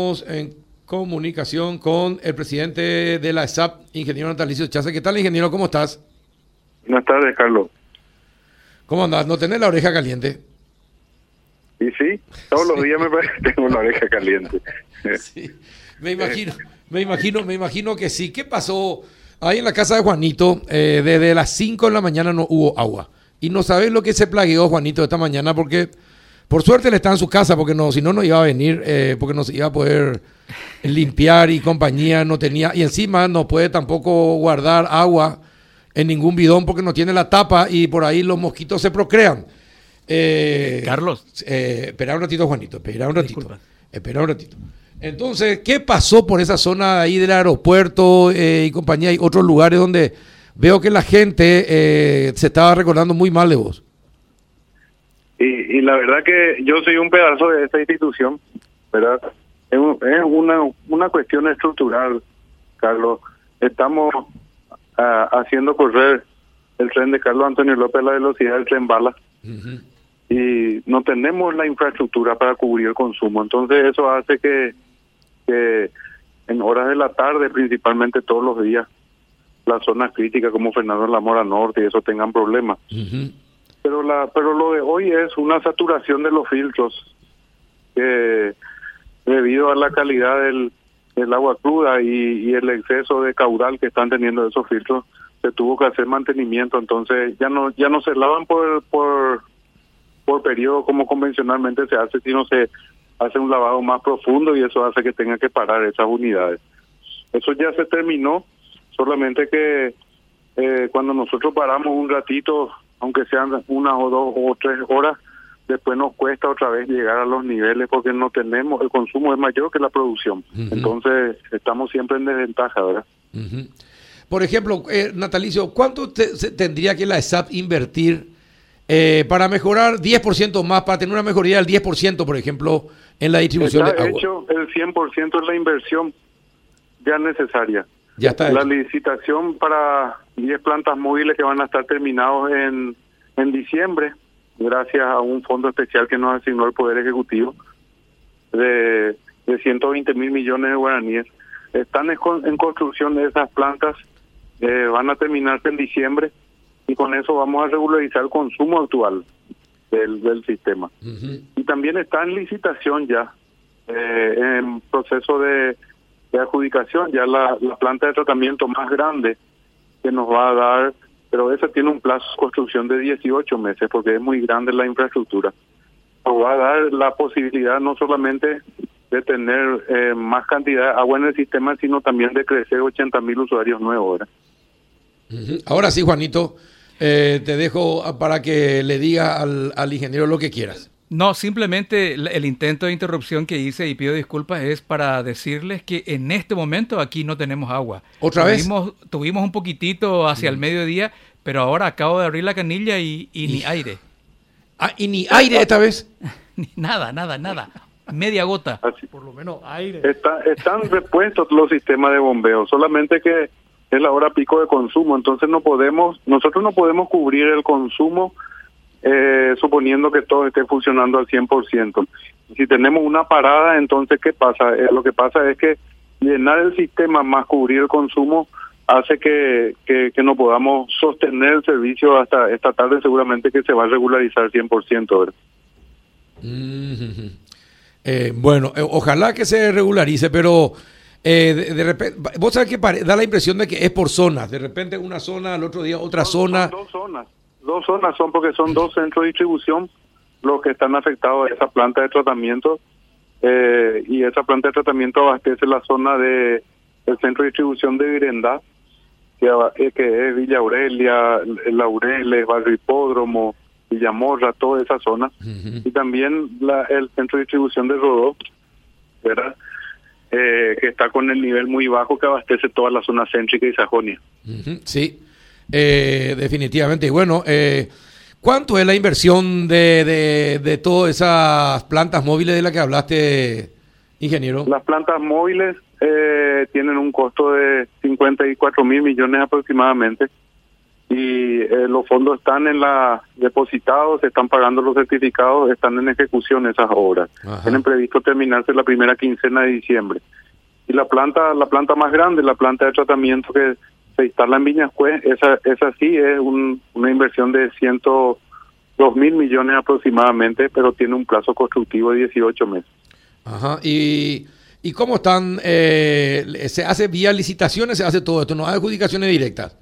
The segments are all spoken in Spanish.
en comunicación con el presidente de la ESAP, ingeniero Natalicio Chaza. ¿Qué tal, ingeniero? ¿Cómo estás? Buenas tardes, Carlos. ¿Cómo andas? ¿No tenés la oreja caliente? Y sí, todos los días me parece que tengo la oreja caliente. Sí, me imagino, me imagino, me imagino que sí. ¿Qué pasó ahí en la casa de Juanito? Eh, desde las 5 de la mañana no hubo agua. Y no sabes lo que se plagueó Juanito esta mañana porque por suerte él está en su casa porque no, si no, no iba a venir, eh, porque no se iba a poder limpiar y compañía no tenía. Y encima no puede tampoco guardar agua en ningún bidón porque no tiene la tapa y por ahí los mosquitos se procrean. Eh, Carlos. Eh, espera un ratito, Juanito, espera un ratito. Disculpa. Espera un ratito. Entonces, ¿qué pasó por esa zona ahí del aeropuerto eh, y compañía? Hay otros lugares donde veo que la gente eh, se estaba recordando muy mal de vos. Y, y, la verdad que yo soy un pedazo de esta institución, ¿verdad? Es, es una, una cuestión estructural, Carlos. Estamos uh, haciendo correr el tren de Carlos Antonio López a la velocidad del tren bala. Uh -huh. Y no tenemos la infraestructura para cubrir el consumo. Entonces eso hace que, que en horas de la tarde, principalmente todos los días, las zonas críticas como Fernando de la Mora Norte y eso tengan problemas. Uh -huh pero la pero lo de hoy es una saturación de los filtros que debido a la calidad del, del agua cruda y, y, el exceso de caudal que están teniendo esos filtros se tuvo que hacer mantenimiento entonces ya no ya no se lavan por por por periodo como convencionalmente se hace sino se hace un lavado más profundo y eso hace que tenga que parar esas unidades. Eso ya se terminó solamente que eh, cuando nosotros paramos un ratito aunque sean una o dos o tres horas, después nos cuesta otra vez llegar a los niveles porque no tenemos, el consumo es mayor que la producción. Uh -huh. Entonces, estamos siempre en desventaja, ¿verdad? Uh -huh. Por ejemplo, eh, Natalicio, ¿cuánto te, se tendría que la ESAP invertir eh, para mejorar 10% más, para tener una mejoría del 10%, por ejemplo, en la distribución Está de agua? hecho el 100% es la inversión ya necesaria. Ya está la hecho. licitación para 10 plantas móviles que van a estar terminados en, en diciembre, gracias a un fondo especial que nos asignó el Poder Ejecutivo de, de 120 mil millones de guaraníes. Están en, en construcción de esas plantas, eh, van a terminarse en diciembre y con eso vamos a regularizar el consumo actual del, del sistema. Uh -huh. Y también está en licitación ya, eh, en proceso de de adjudicación, ya la, la, planta de tratamiento más grande que nos va a dar, pero esa tiene un plazo de construcción de 18 meses porque es muy grande la infraestructura. Nos va a dar la posibilidad no solamente de tener eh, más cantidad de agua en el sistema, sino también de crecer 80 mil usuarios nuevos. -huh. Ahora sí, Juanito, eh, te dejo para que le diga al ingeniero lo que quieras. No, simplemente el intento de interrupción que hice y pido disculpas es para decirles que en este momento aquí no tenemos agua. ¿Otra tuvimos, vez? Tuvimos un poquitito hacia mm. el mediodía, pero ahora acabo de abrir la canilla y, y ni aire. Ah, ¿y ni aire esta vez? nada, nada, nada. Media gota. Así. Por lo menos aire. Está, están repuestos los sistemas de bombeo, solamente que es la hora pico de consumo, entonces no podemos, nosotros no podemos cubrir el consumo eh, suponiendo que todo esté funcionando al 100%. Si tenemos una parada, entonces, ¿qué pasa? Eh, lo que pasa es que llenar el sistema más cubrir el consumo hace que, que, que, no podamos sostener el servicio hasta esta tarde, seguramente que se va a regularizar 100%. ¿verdad? Mm -hmm. eh, bueno, ojalá que se regularice, pero... Eh, de, de, repente, vos sabés que da la impresión de que es por zonas, de repente una zona, al otro día otra son, zona. Son dos zonas dos zonas son porque son dos centros de distribución los que están afectados a esa planta de tratamiento eh, y esa planta de tratamiento abastece la zona de el centro de distribución de Virendá que, que es Villa Aurelia, Laureles, Barrio Hipódromo, Villamorra, toda esa zona uh -huh. y también la, el centro de distribución de Rodó, ¿verdad? Eh, que está con el nivel muy bajo que abastece toda la zona céntrica y Sajonia. Uh -huh. Sí, eh, definitivamente. Y bueno, eh, ¿cuánto es la inversión de, de, de, todas esas plantas móviles de las que hablaste, ingeniero? Las plantas móviles eh, tienen un costo de 54 mil millones aproximadamente. y eh, los fondos están en la depositados, se están pagando los certificados, están en ejecución esas obras. Ajá. Tienen previsto terminarse la primera quincena de diciembre. Y la planta la planta más grande, la planta de tratamiento que se instala en Viñascue, esa esa sí es un- una inversión de 102 mil millones aproximadamente, pero tiene un plazo constructivo de 18 meses. Ajá. ¿Y, y cómo están? eh, ¿Se hace vía licitaciones? ¿Se hace todo esto? ¿No hay adjudicaciones directas?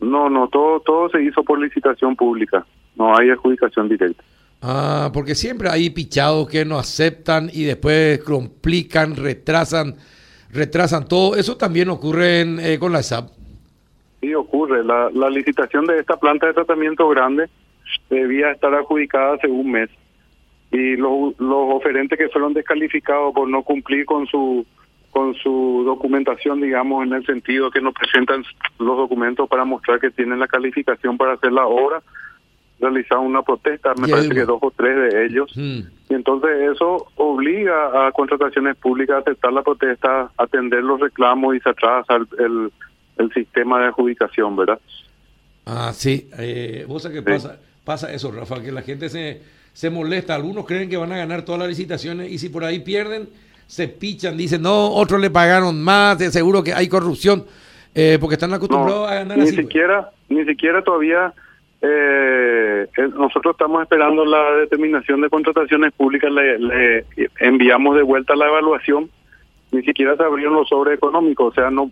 No, no, todo todo se hizo por licitación pública. No hay adjudicación directa. Ah, porque siempre hay pichados que no aceptan y después complican, retrasan, retrasan todo. Eso también ocurre en, eh, con la SAP. Sí, ocurre. La, la licitación de esta planta de tratamiento grande debía estar adjudicada hace un mes. Y los, los oferentes que fueron descalificados por no cumplir con su con su documentación, digamos, en el sentido que no presentan los documentos para mostrar que tienen la calificación para hacer la obra, realizaron una protesta, me parece que dos o tres de ellos. Mm. Y entonces eso obliga a contrataciones públicas a aceptar la protesta, atender los reclamos y se atrasa el, el, el sistema de adjudicación, ¿verdad? Ah, sí. Eh, ¿Vos sabés qué Sí. pasa? Pasa eso, Rafa, que la gente se, se molesta. Algunos creen que van a ganar todas las licitaciones y si por ahí pierden, se pichan. Dicen, no, otros le pagaron más, de seguro que hay corrupción. eh, porque están acostumbrados No, a ganar ni así. pues. siquiera, ni siquiera todavía eh, nosotros estamos esperando la determinación de contrataciones públicas, le, le enviamos de vuelta la evaluación, ni siquiera se abrieron los sobres económicos, o sea, no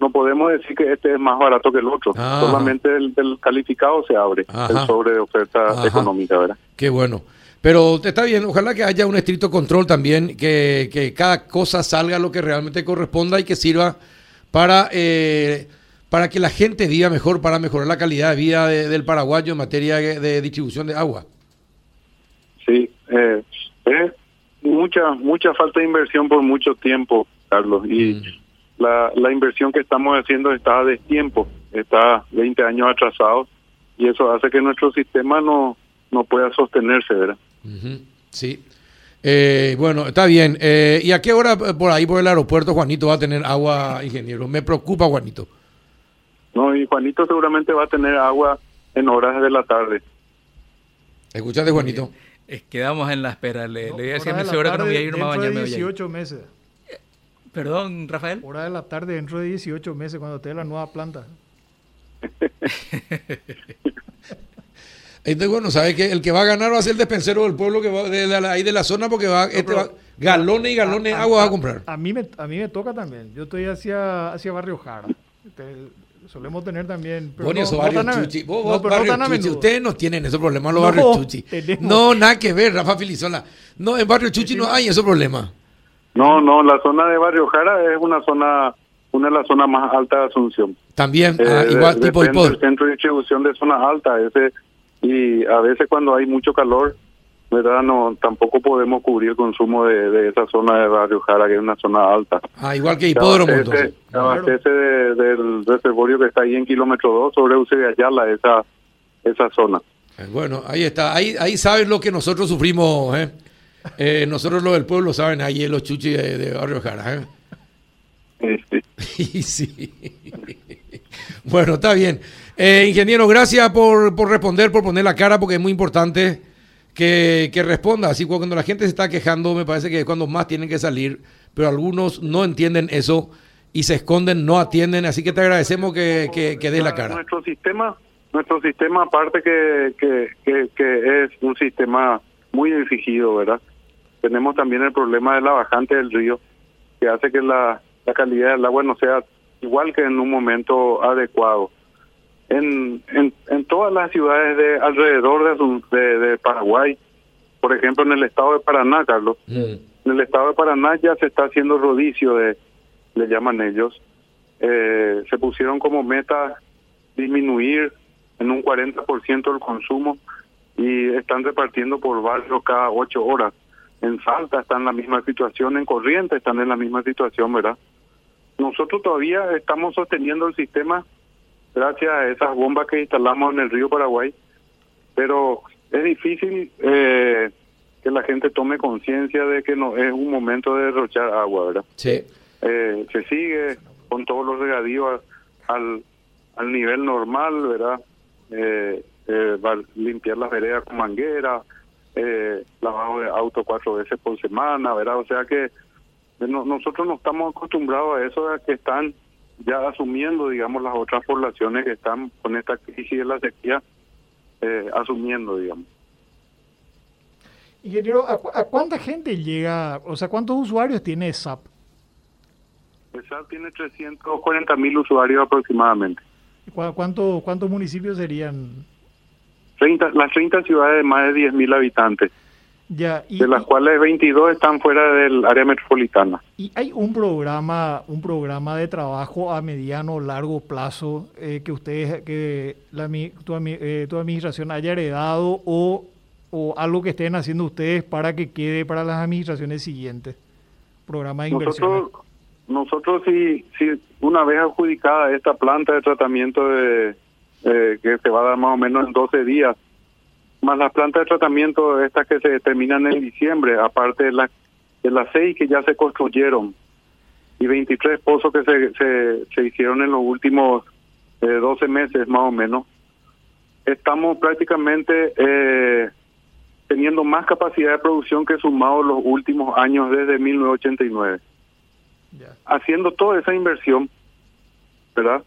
no podemos decir que este es más barato que el otro, Ajá. solamente el del calificado se abre, Ajá. el sobre de oferta Ajá. económica, ¿verdad? Qué bueno. Pero está bien, ojalá que haya un estricto control también, que, que cada cosa salga lo que realmente corresponda y que sirva para, eh, para que la gente viva mejor, para mejorar la calidad de vida de- del paraguayo en materia de, de distribución de agua. Sí, eh, es mucha mucha falta de inversión por mucho tiempo, Carlos, y Mm. La, la inversión que estamos haciendo está a destiempo, está 20 años atrasado y eso hace que nuestro sistema no no pueda sostenerse, ¿verdad? Sí. Eh, bueno, está bien. Eh, ¿Y a qué hora por ahí por el aeropuerto Juanito va a tener agua, ingeniero? Me preocupa, Juanito. No, y Juanito seguramente va a tener agua en horas de la tarde. Escuchate, Juanito. Eh, quedamos en la espera. Le, le voy a decir a mi señora que no voy a ir nomás a dentro de bañar, me voy a ir. 18 meses. Perdón, Rafael. Hora de la tarde dentro de 18 meses cuando esté la nueva planta. Entonces, bueno, ¿sabes que El que va a ganar va a ser el despensero del pueblo que va de, ahí de la zona porque va, este pero- va- galones y galones de agua va a comprar. A mí me, a mí me toca también. Yo estoy hacia, hacia Barrio Jara. Te- solemos tener también. pero ni no- esos no barrios tan a- chuchi. Vos, no, vos no a chuchi. Ustedes no tienen esos problemas, los No, barrios chuchi. tenemos. No, nada que ver, Rafa Filizola. No, en barrio chuchi no hay esos problemas. No, no, la zona de Barrio Jara es una zona una de las zonas más altas de Asunción. También, Eh, ah, de- igual, tipo depende del centro de distribución de zona alta ese y a veces cuando hay mucho calor verdad no tampoco podemos cubrir el consumo de, de esa zona de Barrio Jara que es una zona alta Ah, igual que hipódromo, abastece, de- del reservorio que está ahí en kilómetro 2 sobre Eusebio Ayala esa esa zona Eh, Bueno, ahí está. Ahí, ahí saben lo que nosotros sufrimos. ¿eh? Eh, nosotros los del pueblo saben ahí los chuchis de, de Barrio Jara. sí. Bueno, está bien. Eh, ingeniero, gracias por, por responder, por poner la cara, porque es muy importante que, que responda. Así cuando la gente se está quejando, me parece que es cuando más tienen que salir, pero algunos no entienden eso y se esconden, no atienden. Así que te agradecemos que, que, que des la cara. Nuestro sistema, nuestro sistema aparte que, que, que, que es un sistema muy exigido, ¿verdad? Tenemos también el problema de la bajante del río, que hace que la, la calidad del agua no sea igual que en un momento adecuado. En, en, en todas las ciudades de alrededor de, de, de Paraguay, por ejemplo en el estado de Paraná, Carlos, Mm. en el estado de Paraná ya se está haciendo rodicio de, le llaman ellos, eh, se pusieron como meta disminuir en un 40% el consumo y están repartiendo por barrios cada ocho horas. En Salta están en la misma situación, en Corrientes están en la misma situación, ¿verdad? Nosotros todavía estamos sosteniendo el sistema gracias a esas bombas que instalamos en el río Paraguay, pero es difícil eh, que la gente tome conciencia de que no es un momento de derrochar agua, ¿verdad? Sí. eh, se sigue con todos los regadíos al, al nivel normal, ¿verdad? eh, eh, limpiar las veredas con manguera, eh, lavado de auto cuatro veces por semana, ¿verdad? O sea que nosotros no estamos acostumbrados a eso, a que están ya asumiendo, digamos, las otras poblaciones que están con esta crisis de la sequía, asumiendo, digamos. Ingeniero, ¿a, ¿a, cuánta gente llega, o sea, cuántos usuarios tiene SAP? SAP tiene 340 mil usuarios aproximadamente. ¿Cuánto, ¿Cuántos municipios serían? 30, las 30 ciudades de más de 10 mil habitantes. Ya, de las cuales 22 están fuera del área metropolitana. ¿Y hay un programa, un programa de trabajo a mediano o largo plazo eh, que ustedes, que la, tu, eh, tu administración haya heredado o o algo que estén haciendo ustedes para que quede para las administraciones siguientes? Programa de inversión. Nosotros, nosotros si, si una vez adjudicada esta planta de tratamiento de, que se va a dar más o menos en 12 días, más las plantas de tratamiento estas que se terminan en diciembre, aparte de, la, de las seis que ya se construyeron y 23 pozos que se, se, se hicieron en los últimos eh, 12 meses más o menos, estamos prácticamente eh, teniendo más capacidad de producción que sumado los últimos años desde 1989. Haciendo toda esa inversión, ¿verdad?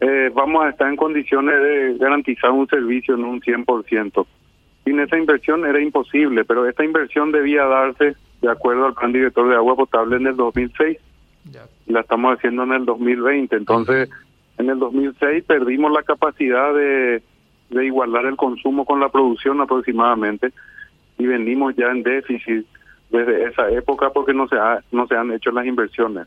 Eh, vamos a estar en condiciones de garantizar un servicio en un 100%. Sin esa inversión era imposible, pero esta inversión debía darse de acuerdo al plan director de agua potable en el 2006. Y la estamos haciendo en el 2020. Entonces, en el 2006 perdimos la capacidad de de igualar el consumo con la producción aproximadamente y venimos ya en déficit desde esa época porque no se ha, no se han hecho las inversiones.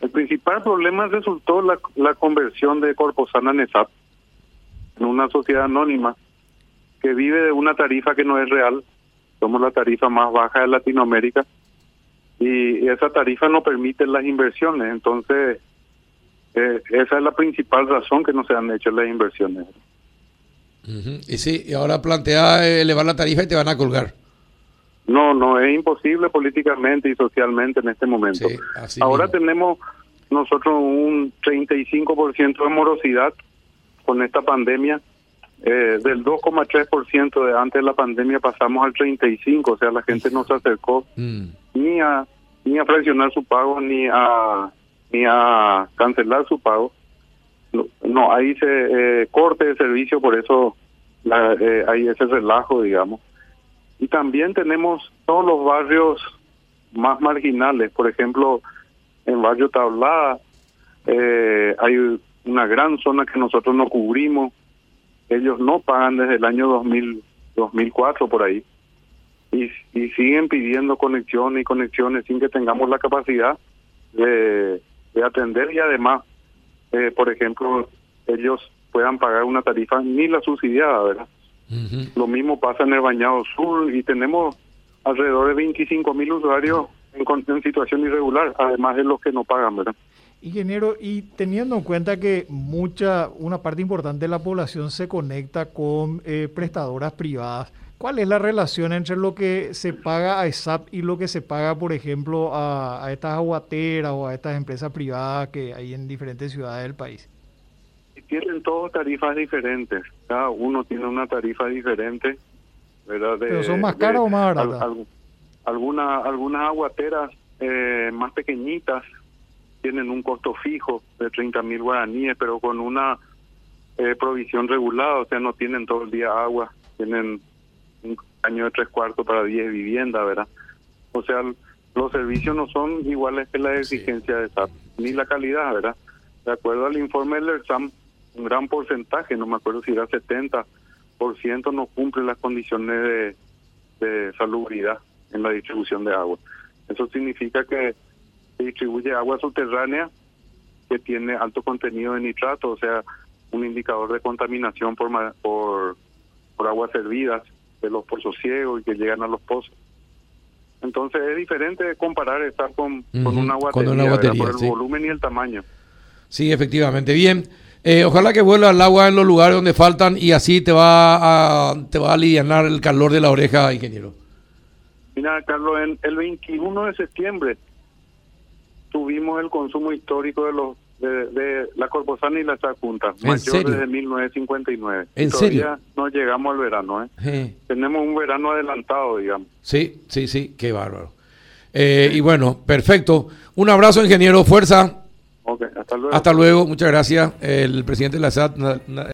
El principal problema resultó la, la conversión de Corposana Nesap en una sociedad anónima que vive de una tarifa que no es real. Somos la tarifa más baja de Latinoamérica y esa tarifa no permite las inversiones. Entonces, eh, esa es la principal razón que no se han hecho las inversiones. Y sí, y ahora plantea elevar la tarifa y te van a colgar. No, no, es imposible políticamente y socialmente en este momento. ahora tenemos nosotros un 35% de morosidad con esta pandemia. Eh, del 2,3% de antes de la pandemia pasamos al 35%, o sea, la gente no se acercó mm. ni a ni a fraccionar su pago ni a ni a cancelar su pago no, ahí se eh, corte de servicio, por eso la, eh, hay ese relajo, digamos. Y también tenemos todos los barrios más marginales, por ejemplo, en Barrio Tablada eh, hay una gran zona que nosotros no cubrimos, ellos no pagan desde el año 2000, 2004 por ahí, y, y siguen pidiendo conexiones y conexiones sin que tengamos la capacidad de, de atender. Y además eh, por ejemplo, ellos puedan pagar una tarifa ni la subsidiada, ¿verdad? Lo mismo pasa en el Bañado Sur y tenemos alrededor de 25 mil usuarios en, situación irregular, además de los que no pagan, ¿verdad? Ingeniero, y teniendo en cuenta que mucha, una parte importante de la población se conecta con eh, prestadoras privadas, ¿Cuál es la relación entre lo que se paga a ESAP y lo que se paga, por ejemplo, a, estas aguateras o a estas empresas privadas que hay en diferentes ciudades del país? Tienen todos tarifas diferentes. Cada uno tiene una tarifa diferente. ¿verdad? ¿Pero son más caras o más baratas? algunas aguateras eh, más pequeñitas tienen un costo fijo de 30 mil guaraníes, pero con una eh, provisión regulada, o sea, no tienen todo el día agua, tienen un año de tres cuartos para diez viviendas, ¿verdad? O sea, los servicios no son iguales que la exigencia de SAP, ni la calidad, ¿verdad? De acuerdo al informe del ERSAM, un gran porcentaje, no me acuerdo si era 70%, no cumple las condiciones de, de salubridad en la distribución de agua. Eso significa que se distribuye agua subterránea que tiene alto contenido de nitrato, o sea, un indicador de contaminación por, por, por aguas servidas de los pozos ciegos y que llegan a los pozos. Entonces es diferente comparar estar con, con una batería, por el volumen y el tamaño. Sí, efectivamente. Bien. Eh, ojalá que vuelva el agua en los lugares donde faltan y así te va a, te va a aliviar el calor de la oreja, ingeniero. Mira, Carlos, en el 21 de septiembre tuvimos el consumo histórico de los de, de la Corposana y la ¿En mayor serio? desde 1959. ¿En Y todavía serio? no llegamos al verano, ¿eh? Eh, Tenemos un verano adelantado, digamos. Sí, sí, sí, qué bárbaro. Eh, y bueno, perfecto. Un abrazo, ingeniero. Fuerza. Hasta luego. Hasta luego. Muchas gracias. El presidente de la SAT.